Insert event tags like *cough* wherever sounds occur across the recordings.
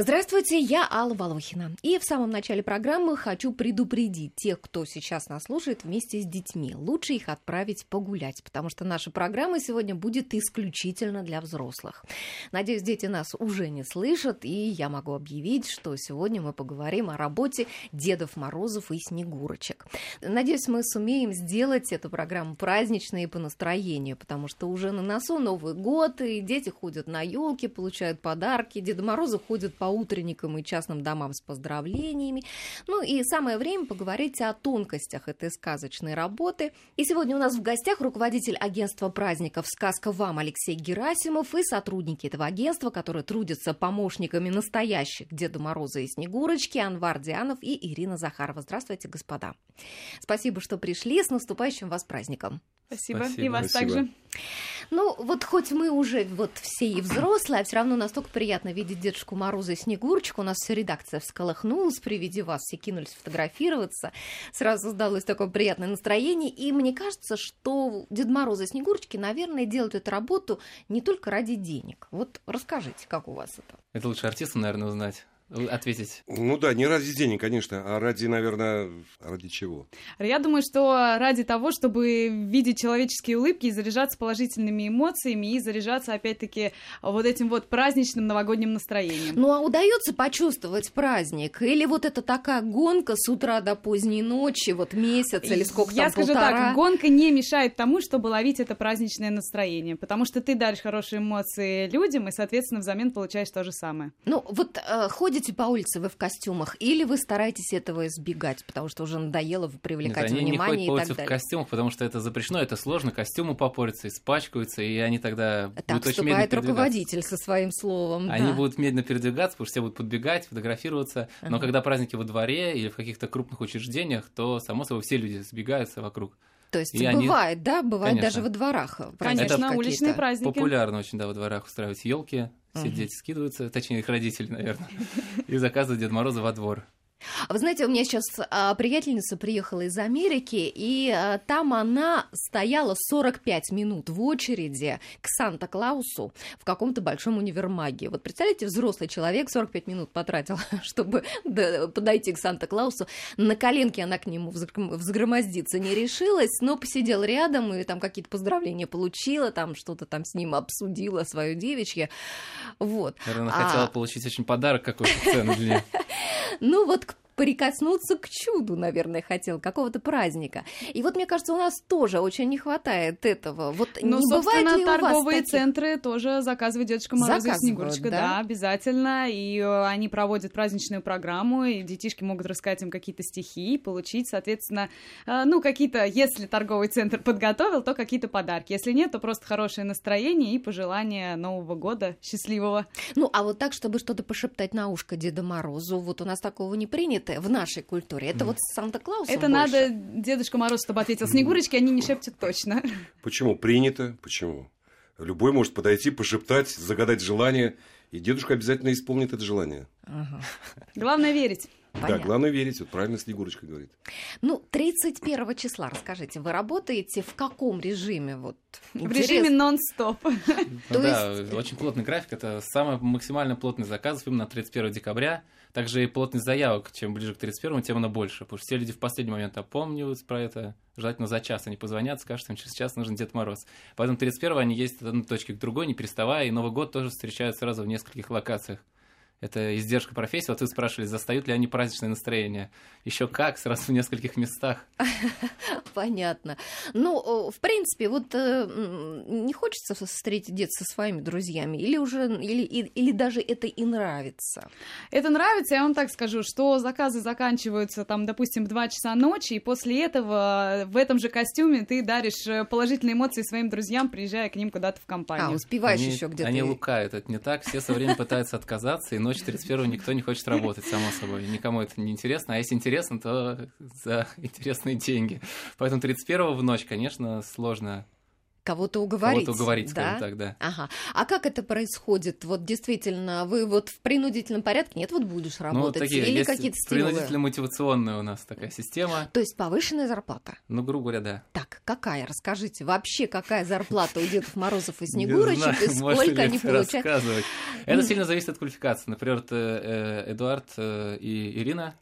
Здравствуйте, я Алла Волохина. И в самом начале программы хочу предупредить тех, кто сейчас нас слушает вместе с детьми. Лучше их отправить погулять, потому что наша программа сегодня будет исключительно для взрослых. Надеюсь, дети нас уже не слышат, и я могу объявить, что сегодня мы поговорим о работе Дедов Морозов и Снегурочек. Надеюсь, мы сумеем сделать эту программу праздничной и по настроению, потому что уже на носу Новый год, и дети ходят на елки, получают подарки, Деда Морозы ходят по утренникам и частным домам с поздравлениями. Ну и самое время поговорить о тонкостях этой сказочной работы. И сегодня у нас в гостях руководитель агентства праздников «Сказка вам» Алексей Герасимов и сотрудники этого агентства, которые трудятся помощниками настоящих Деда Мороза и Снегурочки, Анвар Дианов и Ирина Захарова. Здравствуйте, господа. Спасибо, что пришли. С наступающим вас праздником. Спасибо. Спасибо. И вас Спасибо. также. Ну, вот хоть мы уже вот все и взрослые, а все равно настолько приятно видеть Дедушку Мороза и Снегурочку. У нас вся редакция всколыхнулась при виде вас, все кинулись фотографироваться. Сразу сдалось такое приятное настроение. И мне кажется, что Дед Мороз и Снегурочки, наверное, делают эту работу не только ради денег. Вот расскажите, как у вас это? Это лучше артистам, наверное, узнать ответить? Ну да, не ради денег, конечно, а ради, наверное, ради чего? Я думаю, что ради того, чтобы видеть человеческие улыбки и заряжаться положительными эмоциями и заряжаться, опять-таки, вот этим вот праздничным новогодним настроением. Ну а удается почувствовать праздник? Или вот это такая гонка с утра до поздней ночи, вот месяц или сколько Я там, скажу полтора? так, гонка не мешает тому, чтобы ловить это праздничное настроение, потому что ты даришь хорошие эмоции людям и, соответственно, взамен получаешь то же самое. Ну вот э, ходит ходите по улице вы в костюмах, или вы стараетесь этого избегать, потому что уже надоело привлекать Нет, внимание они не ходят и так далее? в костюмах, потому что это запрещено, это сложно, костюмы попортятся, испачкаются, и они тогда так будут очень медленно руководитель со своим словом. Они да. будут медленно передвигаться, потому что все будут подбегать, фотографироваться, но ага. когда праздники во дворе или в каких-то крупных учреждениях, то, само собой, все люди сбегаются вокруг. То есть и бывает, они... да, бывает Конечно. даже во дворах. Конечно, это уличные праздники. Популярно очень, да, во дворах устраивать елки, все дети скидываются, точнее их родители, наверное, *laughs* и заказывают Деда Мороза во двор. Вы знаете, у меня сейчас а, приятельница приехала из Америки, и а, там она стояла 45 минут в очереди к Санта-Клаусу в каком-то большом универмаге. Вот представляете, взрослый человек 45 минут потратил, *laughs* чтобы подойти к Санта-Клаусу. На коленке она к нему взгромоздиться не решилась, но посидела рядом и там какие-то поздравления получила, там что-то там с ним обсудила, свое девичье. Вот. Наверное, она а... хотела получить очень подарок какой-то ценный для нее. *laughs* Ну вот прикоснуться к чуду, наверное, хотел, какого-то праздника. И вот, мне кажется, у нас тоже очень не хватает этого. Вот ну, не собственно, бывает ли торговые у вас таких... центры тоже заказывают Дедушка Мороз и Снегурочка. Да? да, обязательно. И э, они проводят праздничную программу, и детишки могут рассказать им какие-то стихи, получить, соответственно, э, ну, какие-то, если торговый центр подготовил, то какие-то подарки. Если нет, то просто хорошее настроение и пожелание Нового года счастливого. Ну, а вот так, чтобы что-то пошептать на ушко Деда Морозу, вот у нас такого не принято принято в нашей культуре. Это mm. вот Санта-Клаус. Это больше. надо Дедушка Мороз, чтобы ответил. Снегурочки они не шепчут точно. Почему? Принято. Почему? Любой может подойти, пошептать, загадать желание, и дедушка обязательно исполнит это желание. Ага. Главное верить. Понятно. Да, главное верить, вот правильно Снегурочка говорит. Ну, 31 числа, расскажите, вы работаете в каком режиме? Вот, в режиме нон-стоп. *laughs* Да, очень плотный график, это самый максимально плотный заказ именно 31 декабря. Также и плотность заявок, чем ближе к 31 тем она больше, потому что все люди в последний момент опомниваются про это, желательно за час они позвонят, скажут, что им через час нужен Дед Мороз. Поэтому 31 они ездят от одной точки к другой, не переставая, и Новый год тоже встречают сразу в нескольких локациях это издержка профессии. Вот вы спрашивали, застают ли они праздничное настроение. Еще как, сразу в нескольких местах. *laughs* Понятно. Ну, в принципе, вот э, не хочется встретить дед со своими друзьями, или уже, или, или даже это и нравится? Это нравится, я вам так скажу, что заказы заканчиваются, там, допустим, в 2 часа ночи, и после этого в этом же костюме ты даришь э, положительные эмоции своим друзьям, приезжая к ним куда-то в компанию. А, успеваешь еще где-то. Они лукают, это не так, все со временем пытаются отказаться, и ночь 31 никто не хочет работать, само собой. Никому это не интересно. А если интересно, то за интересные деньги. Поэтому 31 в ночь, конечно, сложно кого-то уговорить. Кого-то уговорить, да? так, да. Ага. А как это происходит? Вот действительно, вы вот в принудительном порядке, нет, вот будешь ну, работать? Ну, такие, Или какие-то стимулы? Принудительно-мотивационная у нас такая система. То есть повышенная зарплата? Ну, грубо говоря, да. Так, Какая? Расскажите. Вообще, какая зарплата у Дедов Морозов и *laughs* Снегурочек, и сколько они получают? Это сильно зависит от квалификации. Например, э, Эдуард и Ирина,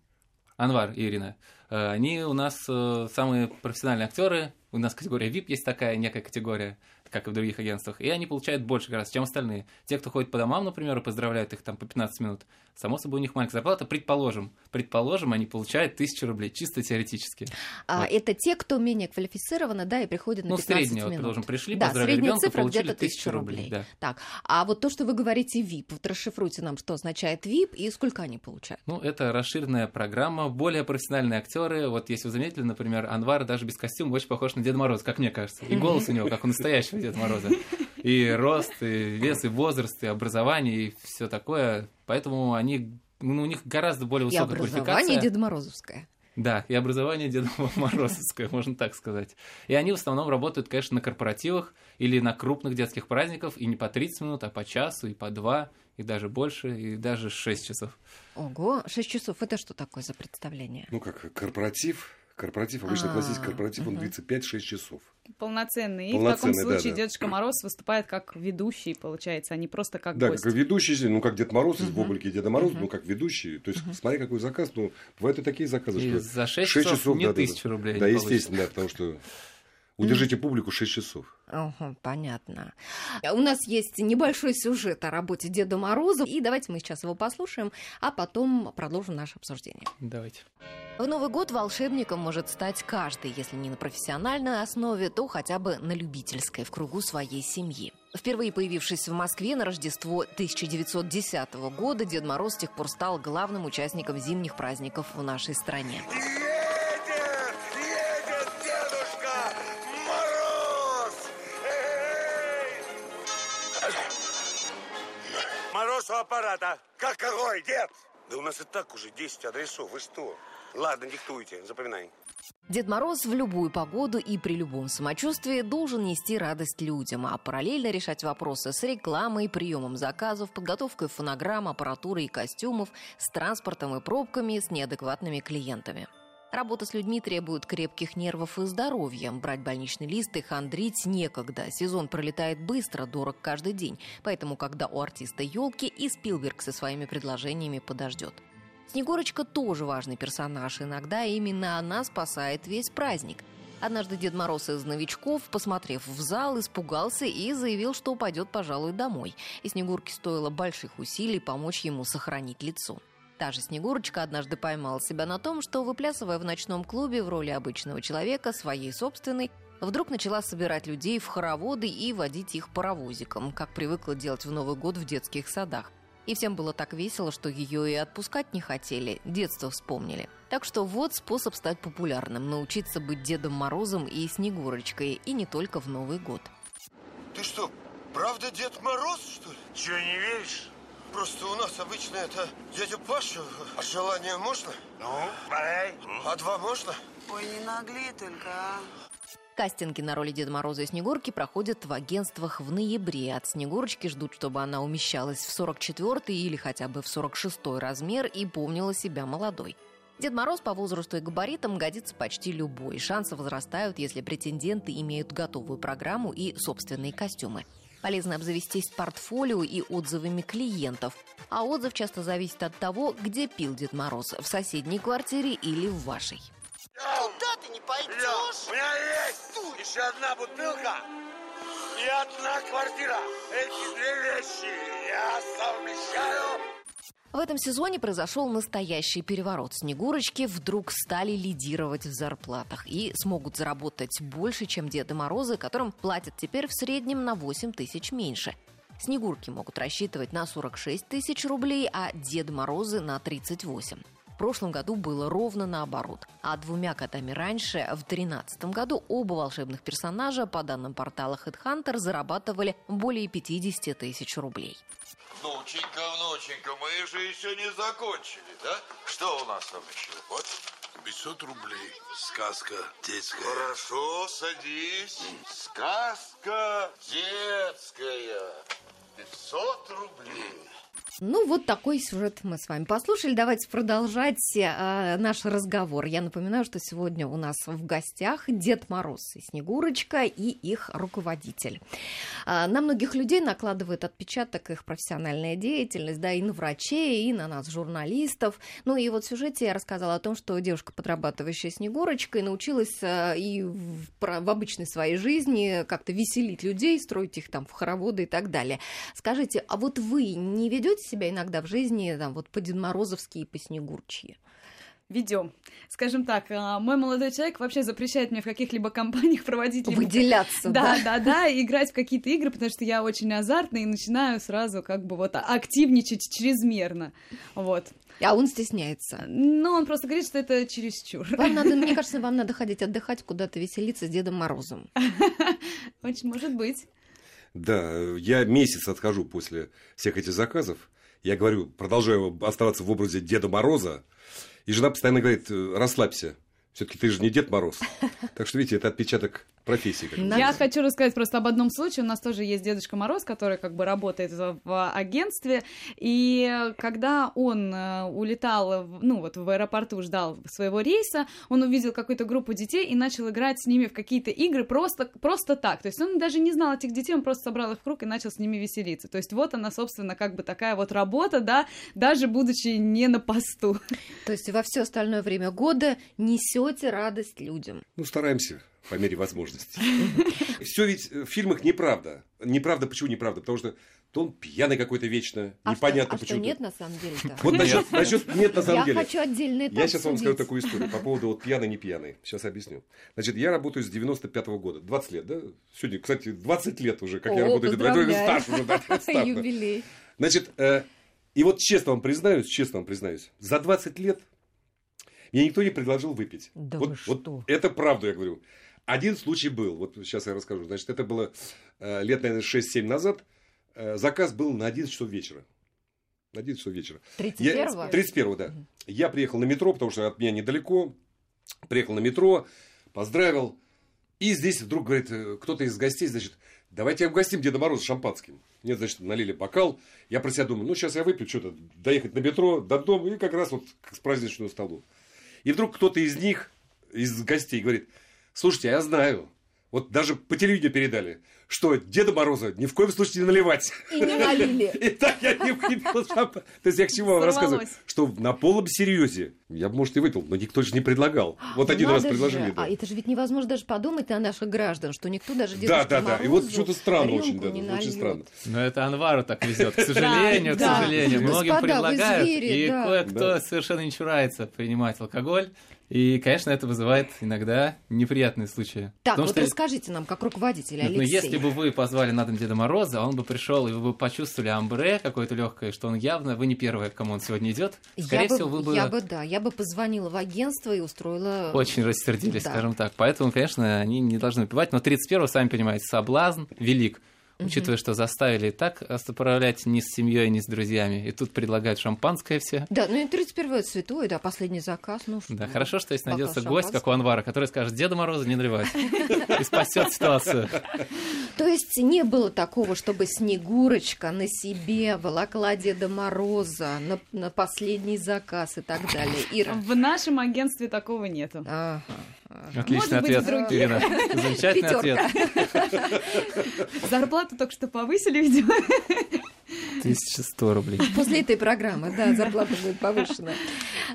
Анвар и Ирина, они у нас самые профессиональные актеры. У нас категория VIP есть такая, некая категория как и в других агентствах, и они получают больше гораздо, чем остальные. Те, кто ходит по домам, например, и поздравляют их там по 15 минут, само собой у них маленькая зарплата, предположим, предположим, они получают 1000 рублей, чисто теоретически. А, вот. Это те, кто менее квалифицированы, да, и приходят на ну, 15 средние, минут. предположим, пришли, да, поздравили ребенка, цифра получили 1000 рублей. рублей да. Так, а вот то, что вы говорите VIP, вот расшифруйте нам, что означает VIP и сколько они получают. Ну, это расширенная программа, более профессиональные актеры. Вот если вы заметили, например, Анвар даже без костюма очень похож на Деда Мороза, как мне кажется. И голос у него, как у настоящего Деда Мороза и рост, и вес, и возраст, и образование, и все такое. Поэтому они, ну, у них гораздо более высокая и образование квалификация. Деда Морозовское. Да, и образование Деда *laughs* Морозовское, можно так сказать. И они в основном работают, конечно, на корпоративах или на крупных детских праздниках, и не по 30 минут, а по часу, и по два, и даже больше, и даже 6 часов. Ого, 6 часов, это что такое за представление? Ну, как корпоратив, корпоратив, обычно классический корпоратив, он длится 5-6 часов. Полноценный. И в таком случае да, да. Дедушка Мороз выступает как ведущий, получается, а не просто как да, как ведущий, ну, как Дед Мороз из Бублики Деда Мороз, ну, как ведущий. То есть, смотри, какой заказ, ну, бывают и такие заказы, и что... За 6, 6 часов, часов не да, тысячу да, рублей Да, естественно, да, потому что Удержите публику 6 часов. Ага, понятно. У нас есть небольшой сюжет о работе Деда Мороза, и давайте мы сейчас его послушаем, а потом продолжим наше обсуждение. Давайте. В Новый год волшебником может стать каждый, если не на профессиональной основе, то хотя бы на любительской, в кругу своей семьи. Впервые появившись в Москве на Рождество 1910 года, Дед Мороз с тех пор стал главным участником зимних праздников в нашей стране. Так уже 10 адресов. Вы что? Ладно, диктуйте, запоминай. Дед Мороз в любую погоду и при любом самочувствии должен нести радость людям, а параллельно решать вопросы с рекламой, приемом заказов, подготовкой фонограмм, аппаратуры и костюмов, с транспортом и пробками, с неадекватными клиентами. Работа с людьми требует крепких нервов и здоровья. Брать больничный лист и хандрить некогда. Сезон пролетает быстро, дорог каждый день. Поэтому, когда у артиста елки, и Спилберг со своими предложениями подождет. Снегурочка тоже важный персонаж. Иногда именно она спасает весь праздник. Однажды Дед Мороз из новичков, посмотрев в зал, испугался и заявил, что упадет, пожалуй, домой. И Снегурке стоило больших усилий помочь ему сохранить лицо. Та же Снегурочка однажды поймала себя на том, что, выплясывая в ночном клубе в роли обычного человека, своей собственной, вдруг начала собирать людей в хороводы и водить их паровозиком, как привыкла делать в Новый год в детских садах. И всем было так весело, что ее и отпускать не хотели, детство вспомнили. Так что вот способ стать популярным – научиться быть Дедом Морозом и Снегурочкой, и не только в Новый год. Ты что, правда Дед Мороз, что ли? Чего не веришь? Просто у нас обычно это дядя Паша. А желание можно? Ну, давай. А два можно? Ой, не нагли только, а. Кастинги на роли Деда Мороза и Снегурки проходят в агентствах в ноябре. От Снегурочки ждут, чтобы она умещалась в 44 или хотя бы в 46 размер и помнила себя молодой. Дед Мороз по возрасту и габаритам годится почти любой. Шансы возрастают, если претенденты имеют готовую программу и собственные костюмы. Полезно обзавестись портфолио и отзывами клиентов. А отзыв часто зависит от того, где пил Дед Мороз – в соседней квартире или в вашей. Куда ты не пойдешь? У меня есть еще одна бутылка и одна квартира. Эти две вещи я совмещаю в этом сезоне произошел настоящий переворот. Снегурочки вдруг стали лидировать в зарплатах и смогут заработать больше, чем Деды Морозы, которым платят теперь в среднем на 8 тысяч меньше. Снегурки могут рассчитывать на 46 тысяч рублей, а Деды Морозы на 38. В прошлом году было ровно наоборот. А двумя годами раньше, в 2013 году, оба волшебных персонажа, по данным портала HeadHunter, зарабатывали более 50 тысяч рублей. Внученька, внученька, мы же еще не закончили, да? Что у нас там еще? Вот. 500 рублей. Сказка детская. Хорошо, садись. Сказка детская. 500 рублей. Ну, вот такой сюжет мы с вами послушали. Давайте продолжать э, наш разговор. Я напоминаю, что сегодня у нас в гостях Дед Мороз и Снегурочка и их руководитель. Э, на многих людей накладывает отпечаток их профессиональная деятельность, да, и на врачей, и на нас, журналистов. Ну, и вот в сюжете я рассказала о том, что девушка, подрабатывающая Снегурочкой, научилась э, и в, в обычной своей жизни как-то веселить людей, строить их там в хороводы и так далее. Скажите, а вот вы не ведете себя иногда в жизни там, вот по Дедморозовски и по Снегурчьи? ведем. Скажем так, а, мой молодой человек вообще запрещает мне в каких-либо *laughs* компаниях проводить... Либо... Выделяться, да? Да, да, да, играть в какие-то игры, потому что я очень азартная и начинаю сразу как бы вот активничать чрезмерно, вот. А он стесняется. Ну, он просто говорит, что это чересчур. Вам надо, мне *laughs* кажется, вам надо ходить отдыхать куда-то, веселиться с Дедом Морозом. Очень может быть. Да, я месяц отхожу после всех этих заказов. Я говорю, продолжаю оставаться в образе Деда Мороза. И жена постоянно говорит, расслабься. Все-таки ты же не Дед Мороз. *laughs* Так что, видите, это отпечаток профессии. Я хочу рассказать просто об одном случае. У нас тоже есть Дедушка Мороз, который как бы работает в агентстве. И когда он э, улетал, ну вот в аэропорту ждал своего рейса, он увидел какую-то группу детей и начал играть с ними в какие-то игры просто, просто так. То есть он даже не знал этих детей, он просто собрал их в круг и начал с ними веселиться. То есть вот она, собственно, как бы такая вот работа, да, даже будучи не на посту. То есть во все остальное время года несете радость людям. Ну, стараемся по мере возможности. Все ведь в фильмах неправда. Неправда, почему неправда? Потому что то он пьяный какой-то вечно, а непонятно что, почему. А что нет на самом деле -то? *laughs* Вот насчет, насчет нет на самом я деле. Я хочу отдельно это Я сейчас вам скажу такую историю по поводу вот пьяный, не пьяный. Сейчас объясню. Значит, я работаю с 95 -го года. 20 лет, да? Сегодня, кстати, 20 лет уже, как О, я работаю. Поздравляю. Стаж уже, да, *laughs* Юбилей. Значит, э, и вот честно вам признаюсь, честно вам признаюсь, за 20 лет мне никто не предложил выпить. Да вот, вы что? вот это правда, я говорю. Один случай был, вот сейчас я расскажу. Значит, это было э, лет, наверное, 6-7 назад. Э, заказ был на 11 часов вечера. На 11 часов вечера. 31-го? 31-го, да. Угу. Я приехал на метро, потому что от меня недалеко. Приехал на метро, поздравил. И здесь вдруг, говорит, э, кто-то из гостей, значит, давайте угостим Деда Мороза шампанским. Мне, значит, налили бокал. Я про себя думаю, ну, сейчас я выпью что-то, доехать на метро, до дома, и как раз вот к праздничному столу. И вдруг кто-то из них, из гостей, говорит, Слушайте, я знаю. Вот даже по телевидению передали, что Деда Мороза ни в коем случае не наливать. И не налили. *laughs* И так я не выпил. То есть я к чему вам рассказываю? Что на полном серьезе, я бы, может, и выпил, но никто же не предлагал. Вот один раз предложили. А это же ведь невозможно даже подумать о наших граждан, что никто даже Да, да, да. И вот что-то странно очень, да, очень странно. Но это Анвару так везет, к сожалению, к сожалению. Многим предлагают, и кое-кто совершенно не чурается принимать алкоголь. И, конечно, это вызывает иногда неприятные случаи. Так, Потому вот что... расскажите нам, как руководитель Алексей. Ну, если бы вы позвали на дом Деда Мороза, он бы пришел, и вы бы почувствовали амбре какое-то легкое, что он явно, вы не первая, к кому он сегодня идет. Скорее я всего, вы бы... Я бы, да, я бы позвонила в агентство и устроила... Очень рассердились, да. скажем так. Поэтому, конечно, они не должны выпивать. Но 31-го, сами понимаете, соблазн велик учитывая, что заставили так отправлять ни с семьей, ни с друзьями. И тут предлагают шампанское все. Да, ну и 31 святой, да, последний заказ. Ну, да, хорошо, что если найдется гость, как у Анвара, который скажет, Деда Мороза не наливать. И спасет ситуацию. То есть не было такого, чтобы Снегурочка на себе волокла Деда Мороза на, на последний заказ и так далее. Ира. В нашем агентстве такого нету. Ага. Отличный ответ, Ирина. *laughs* Замечательный ответ. Зарплату только что повысили, видимо. 1100 рублей. *laughs* После этой программы, да, зарплата будет повышена.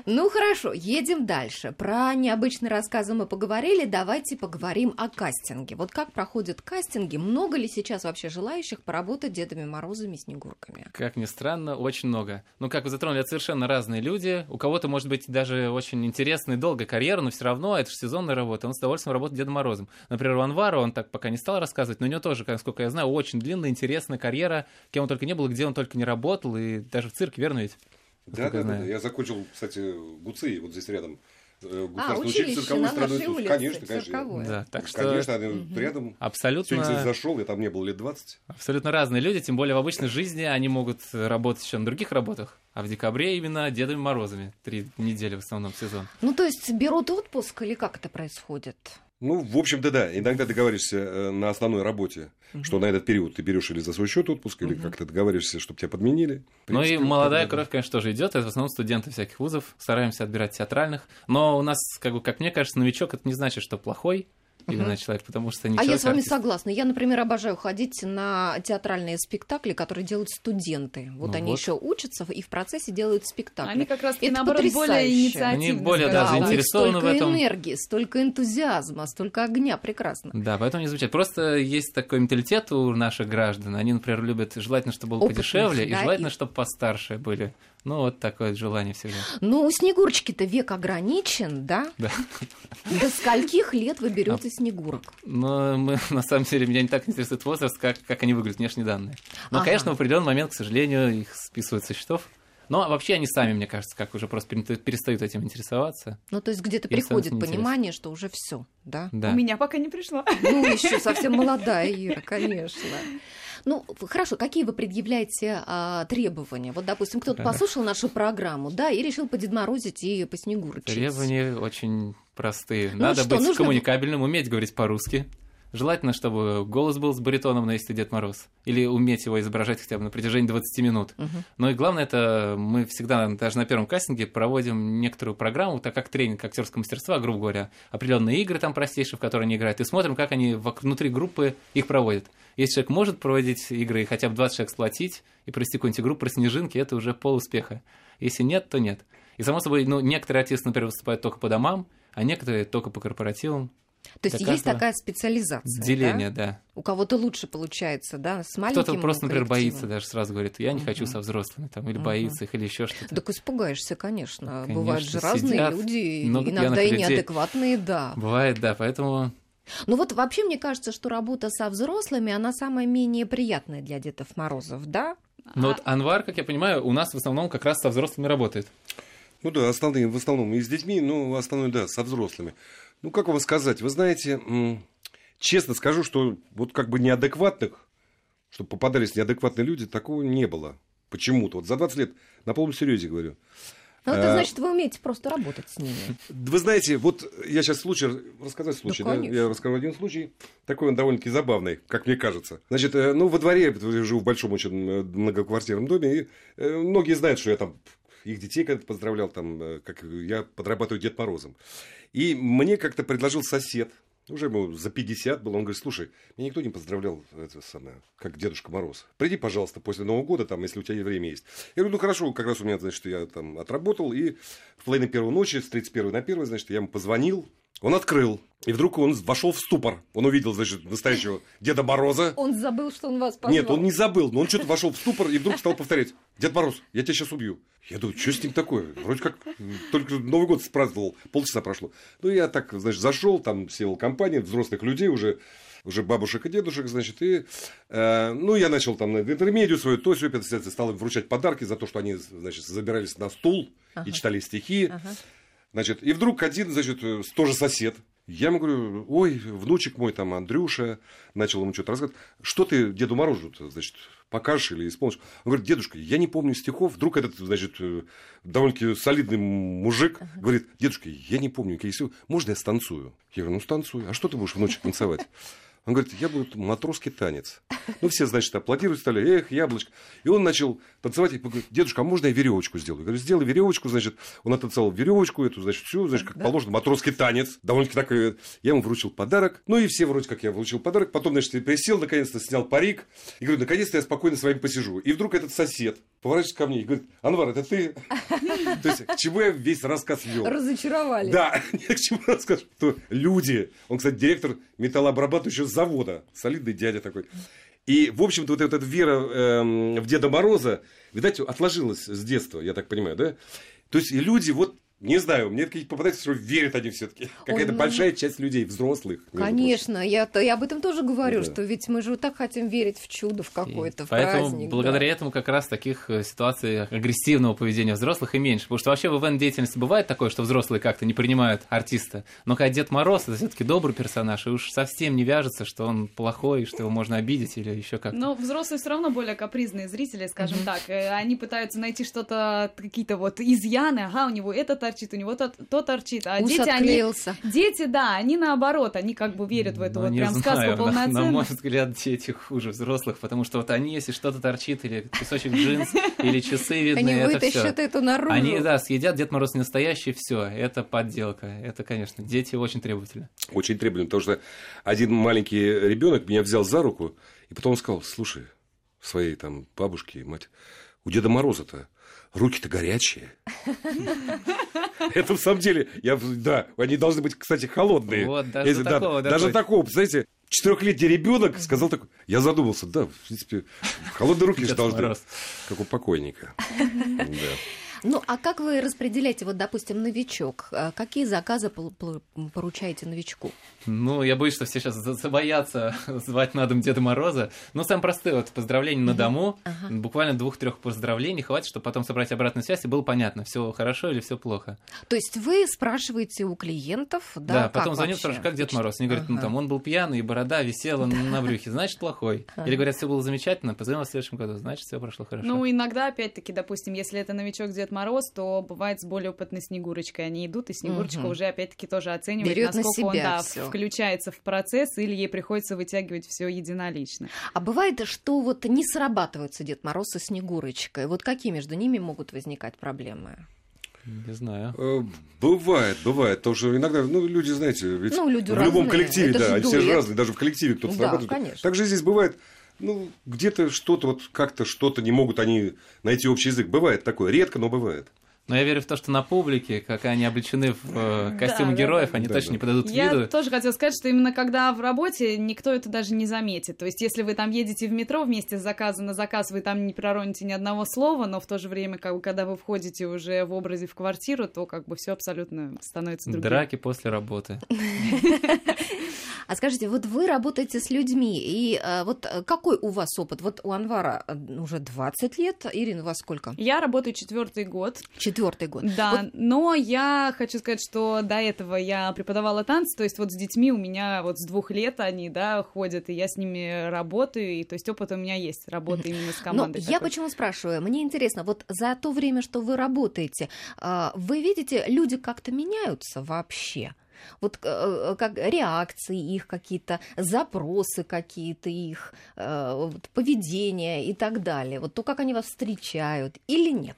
Ну хорошо, едем дальше. Про необычные рассказы мы поговорили, давайте поговорим о кастинге. Вот как проходят кастинги? Много ли сейчас вообще желающих поработать Дедами Морозами, Снегурками? Как ни странно, очень много. Ну, как вы затронули, это совершенно разные люди. У кого-то, может быть, даже очень интересная и долгая карьера, но все равно это же сезонная работа. Он с удовольствием работает Дедом Морозом. Например, у Анвара он так пока не стал рассказывать, но у него тоже, насколько я знаю, очень длинная, интересная карьера, кем он только не был, где он только не работал, и даже в цирке, верно ведь? Да, да, да, да. Я закончил, кстати, ГУЦИ, вот здесь рядом. Э, а, училище цирковой на нашей улице, Конечно, конечно. Да, так что... Конечно, угу. рядом. Абсолютно... Сегодня, кстати, зашел, я там не был лет 20. Абсолютно разные люди, тем более в обычной жизни они могут работать еще на других работах, а в декабре именно Дедами Морозами. Три недели в основном сезон. Ну, то есть берут отпуск или как это происходит? Ну, в общем-то, да. Иногда договариваешься э, на основной работе, угу. что на этот период ты берешь или за свой счет отпуск, угу. или как-то договариваешься, чтобы тебя подменили. Ну и молодая кровь, конечно, тоже идет. Это в основном студенты всяких вузов. Стараемся отбирать театральных. Но у нас, как, бы, как мне кажется, новичок это не значит, что плохой именно человек, потому что не А я с вами согласна. Я, например, обожаю ходить на театральные спектакли, которые делают студенты. Вот ну они вот. еще учатся и в процессе делают спектакли. Они как раз таки наоборот более инициативны. Они более да, заинтересованы в этом. энергии, столько энтузиазма, столько огня, прекрасно. Да, поэтому не звучит. Просто есть такой менталитет у наших граждан. Они, например, любят желательно, чтобы было Опытных, подешевле, да, и желательно, и... чтобы постарше были. Ну, вот такое желание всегда. Ну, у Снегурочки-то век ограничен, да? Да. До скольких лет вы берете а, Снегурок? Ну, мы, *laughs* на самом деле, меня не так интересует возраст, как, как они выглядят, внешние данные. Но, ага. конечно, в определенный момент, к сожалению, их списывают со счетов. Но вообще они сами, мне кажется, как уже просто перестают этим интересоваться. Ну, то есть где-то приходит понимание, что уже все, да? да? У меня пока не пришло. Ну, еще совсем молодая Ира, конечно. Ну, хорошо, какие вы предъявляете а, требования? Вот, допустим, кто-то послушал нашу программу, да, и решил подедморозить и по снегурочить. Требования очень простые. Ну, Надо что, быть нужно... коммуникабельным, уметь говорить по-русски. Желательно, чтобы голос был с баритоном, но если Дед Мороз. Или уметь его изображать хотя бы на протяжении 20 минут. Uh-huh. Ну и главное, это мы всегда, даже на первом кастинге, проводим некоторую программу, так как тренинг актерского мастерства, грубо говоря, определенные игры там простейшие, в которые они играют, и смотрим, как они внутри группы их проводят. Если человек может проводить игры и хотя бы 20 человек сплотить и провести какую-нибудь игру про снежинки, это уже пол успеха. Если нет, то нет. И, само собой, ну, некоторые артисты, например, выступают только по домам, а некоторые только по корпоративам. То есть есть такая специализация. Деление, да? да. У кого-то лучше получается, да, с маленьким Кто-то просто, например, боится, даже сразу говорит, я не uh-huh. хочу со взрослыми, там, или uh-huh. боится их, или еще что-то. Так испугаешься, конечно. конечно Бывают же разные сидят, люди, иногда и неадекватные, да. Бывает, да, поэтому ну вот вообще мне кажется, что работа со взрослыми, она самая менее приятная для Дедов Морозов, да? Ну а... вот Анвар, как я понимаю, у нас в основном как раз со взрослыми работает. Ну да, основные, в основном и с детьми, но основное, да, со взрослыми. Ну, как вам сказать, вы знаете, честно скажу, что вот как бы неадекватных, чтобы попадались неадекватные люди, такого не было. Почему-то. Вот за 20 лет, на полном серьезе говорю. Ну, это а, значит, вы умеете просто работать с ними. Вы знаете, вот я сейчас случай, рассказать случай, да, да? Я расскажу один случай, такой он довольно-таки забавный, как мне кажется. Значит, э, ну, во дворе, я живу в большом очень э, многоквартирном доме, и э, многие знают, что я там их детей когда-то поздравлял, там, как я подрабатываю Дед Морозом. И мне как-то предложил сосед, уже ему за 50 был, он говорит, слушай, меня никто не поздравлял, это самое, как Дедушка Мороз. Приди, пожалуйста, после Нового года, там, если у тебя время есть. Я говорю, ну хорошо, как раз у меня, значит, я там отработал, и в половине первой ночи, с 31 на 1, значит, я ему позвонил, он открыл, и вдруг он вошел в ступор. Он увидел, значит, настоящего Деда Мороза. Он забыл, что он вас позвал. Нет, он не забыл, но он что-то вошел в ступор и вдруг стал повторять. Дед Мороз, я тебя сейчас убью. Я думаю, что с ним такое? Вроде как только Новый год спраздновал, полчаса прошло. Ну, я так, значит, зашел, там сел компания взрослых людей уже, уже бабушек и дедушек, значит, и, э, ну, я начал там интермедию свою, то все, стал им вручать подарки за то, что они, значит, забирались на стул ага. и читали стихи. Ага. Значит, и вдруг один, значит, э, тоже сосед, я ему говорю, ой, внучек мой там, Андрюша, начал ему что-то рассказывать. Что ты Деду Морозу, значит, покажешь или исполнишь? Он говорит, дедушка, я не помню стихов. Вдруг этот, значит, э, довольно-таки солидный мужик uh-huh. говорит, дедушка, я не помню какие стихи, можно я станцую? Я говорю, ну станцуй. А что ты будешь внучек танцевать? *laughs* Он говорит, я буду матросский танец. Ну, все, значит, аплодировать стали, эх, яблочко. И он начал танцевать, и говорит, дедушка, а можно я веревочку сделаю? Я говорю, сделай веревочку, значит, он оттанцевал веревочку эту, значит, всю, значит, как да? положено, матросский танец. Довольно-таки так, я ему вручил подарок. Ну, и все вроде как я вручил подарок. Потом, значит, я присел, наконец-то снял парик. И говорю, наконец-то я спокойно с вами посижу. И вдруг этот сосед поворачивается ко мне и говорит, Анвар, это ты? *laughs* То есть, к чему я весь рассказ вел? Разочаровали. Да, *laughs* к чему рассказ, что люди, он, кстати, директор металлообрабатывающего завода, солидный дядя такой. И, в общем-то, вот эта вера э, в Деда Мороза, видать, отложилась с детства, я так понимаю, да? То есть, и люди вот не знаю, мне попадается, что верят они все-таки. Какая-то ну... большая часть людей, взрослых. Конечно, я, я об этом тоже говорю, да. что ведь мы же так хотим верить в чудо, в какое-то, в Поэтому праздник. благодаря да. этому как раз таких э, ситуаций агрессивного поведения взрослых и меньше. Потому что вообще в ивент-деятельности бывает такое, что взрослые как-то не принимают артиста. Но когда Дед Мороз, это все-таки добрый персонаж, и уж совсем не вяжется, что он плохой, что его можно обидеть или еще как-то. Но взрослые все равно более капризные зрители, скажем mm-hmm. так. Они пытаются найти что-то, какие-то вот изъяны. Ага, у него этот торчит, у него то, то торчит. А Ус дети, отклеился. они... Дети, да, они наоборот, они как бы верят в эту Ну, вот прям знаю, сказку на- полноценную. На мой взгляд, дети хуже взрослых, потому что вот они, если что-то торчит, или кусочек джинс, *laughs* или часы видны, Они это вытащат все. это наружу. Они, да, съедят, Дед Мороз не настоящий, все, это подделка. Это, конечно, дети очень требовательны. Очень требовательно, потому что один маленький ребенок меня взял за руку, и потом сказал, слушай, своей там бабушке, мать, у Деда Мороза-то руки-то горячие. Это в самом деле, я, да, они должны быть, кстати, холодные. Вот, даже Если, до да, такого даже такого, представляете, четырехлетний ребенок сказал такой, я задумался, да, в принципе, холодные руки же должны, как у покойника. *laughs* Да. Ну, а как вы распределяете, вот, допустим, новичок? А Какие заказы поручаете новичку? Ну, я боюсь, что все сейчас за- забоятся *laughs* звать на дом Деда Мороза. Ну, самое простое, вот поздравление на дому. Ага. Буквально двух-трех поздравлений хватит, чтобы потом собрать обратную связь, и было понятно, все хорошо или все плохо. То есть вы спрашиваете у клиентов, да, Да, потом звоню, спрашиваю, как Дед Мороз? Они говорят, ну Ага. там он был пьяный, и борода висела на брюхе, значит плохой. *laughs* Или говорят, все было замечательно, позвонил в следующем году, значит все прошло хорошо. Ну, иногда, опять-таки, допустим, если это новичок Дед Мороз, то бывает с более опытной Снегурочкой. Они идут, и Снегурочка Мгм. уже, опять-таки, тоже оценивает, Берёт на насколько он себя да, всё. включается в процесс, или ей приходится вытягивать все единолично. А бывает, что вот не срабатываются Дед Мороз и Снегурочка. И вот какие между ними могут возникать проблемы? Не знаю. Э, Бывает, бывает. Потому что иногда, ну, люди, знаете, ведь Ну, люди в любом разные. коллективе, Это да, же они все же разные, даже в коллективе кто-то Да, срабатывает. конечно. Также здесь бывает, ну, где-то что-то вот как-то что-то не могут они найти общий язык. Бывает такое, редко, но бывает. Но я верю в то, что на публике, как они облечены в э, костюмы да, героев, да. они Да, точно да. не подадут Я виду. тоже хотела сказать, что именно когда в работе, никто это даже не заметит. То есть, если вы там едете в метро вместе с заказа на заказ, вы там не пророните ни одного слова, но в то же время, как бы, когда вы входите уже в образе в квартиру, то как бы все абсолютно становится другим. Драки после работы. *laughs* А скажите, вот вы работаете с людьми, и э, вот какой у вас опыт? Вот у Анвара э, уже 20 лет, Ирина, у вас сколько? Я работаю четвертый год, Четвертый год. Да, Вот но я хочу сказать, что до этого я преподавала танцы, то есть вот с детьми у меня вот с двух лет они, да, ходят, и я с ними работаю, и то есть опыт у меня есть, работа именно с Но командой. я такой. почему спрашиваю? Мне интересно, вот за то время, что вы работаете, а, вы видите, люди как-то меняются вообще? Вот э, как реакции их какие-то, запросы какие-то их, э, вот поведение и так далее. Вот то, как они вас встречают или нет?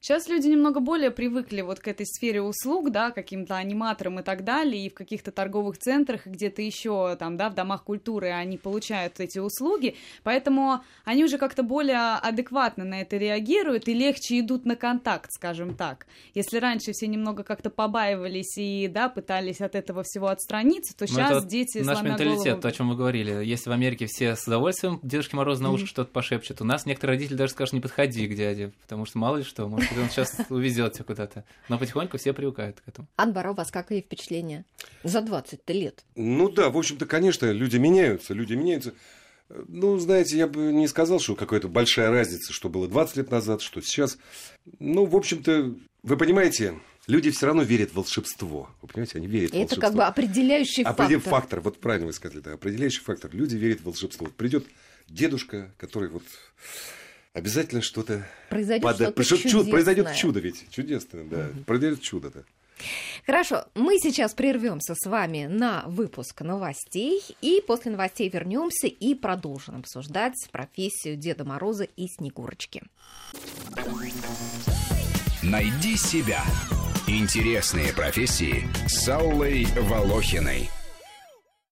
Сейчас люди немного более привыкли вот к этой сфере услуг, да, каким-то аниматорам и так далее, и в каких-то торговых центрах, и где-то еще там, да, в домах культуры они получают эти услуги, поэтому они уже как-то более адекватно на это реагируют и легче идут на контакт, скажем так. Если раньше все немного как-то побаивались и, да, пытались от этого всего отстраниться, то Ну, сейчас дети, Наш менталитет, голову... то, о чем вы говорили. Если в Америке все с удовольствием Дедушке Морозу на ушко что-то пошепчут, у нас некоторые родители даже скажут, не подходи к дяде, потому что мало ли что, может он сейчас увезет тебя куда-то. Но потихоньку все привыкают к этому. Анбар, а у вас какие впечатления? За 20 лет. Ну да, в общем-то, конечно, люди меняются, люди меняются. Ну, знаете, я бы не сказал, что какая-то большая разница, что было 20 лет назад, что сейчас. Ну, в общем-то, вы понимаете, люди все равно верят в волшебство. Вы понимаете, они верят в Это волшебство. как бы определяющий Определ- фактор. фактор, вот правильно вы сказали, да, определяющий фактор. Люди верят в волшебство. Вот придет дедушка, который вот обязательно что-то Произойдет пода- что-то Причём чудо, произойдет чудо ведь, чудесное, да, произойдет чудо, да. Хорошо, мы сейчас прервемся с вами на выпуск новостей, и после новостей вернемся и продолжим обсуждать профессию Деда Мороза и Снегурочки. Найди себя. Интересные профессии с Аллой Волохиной.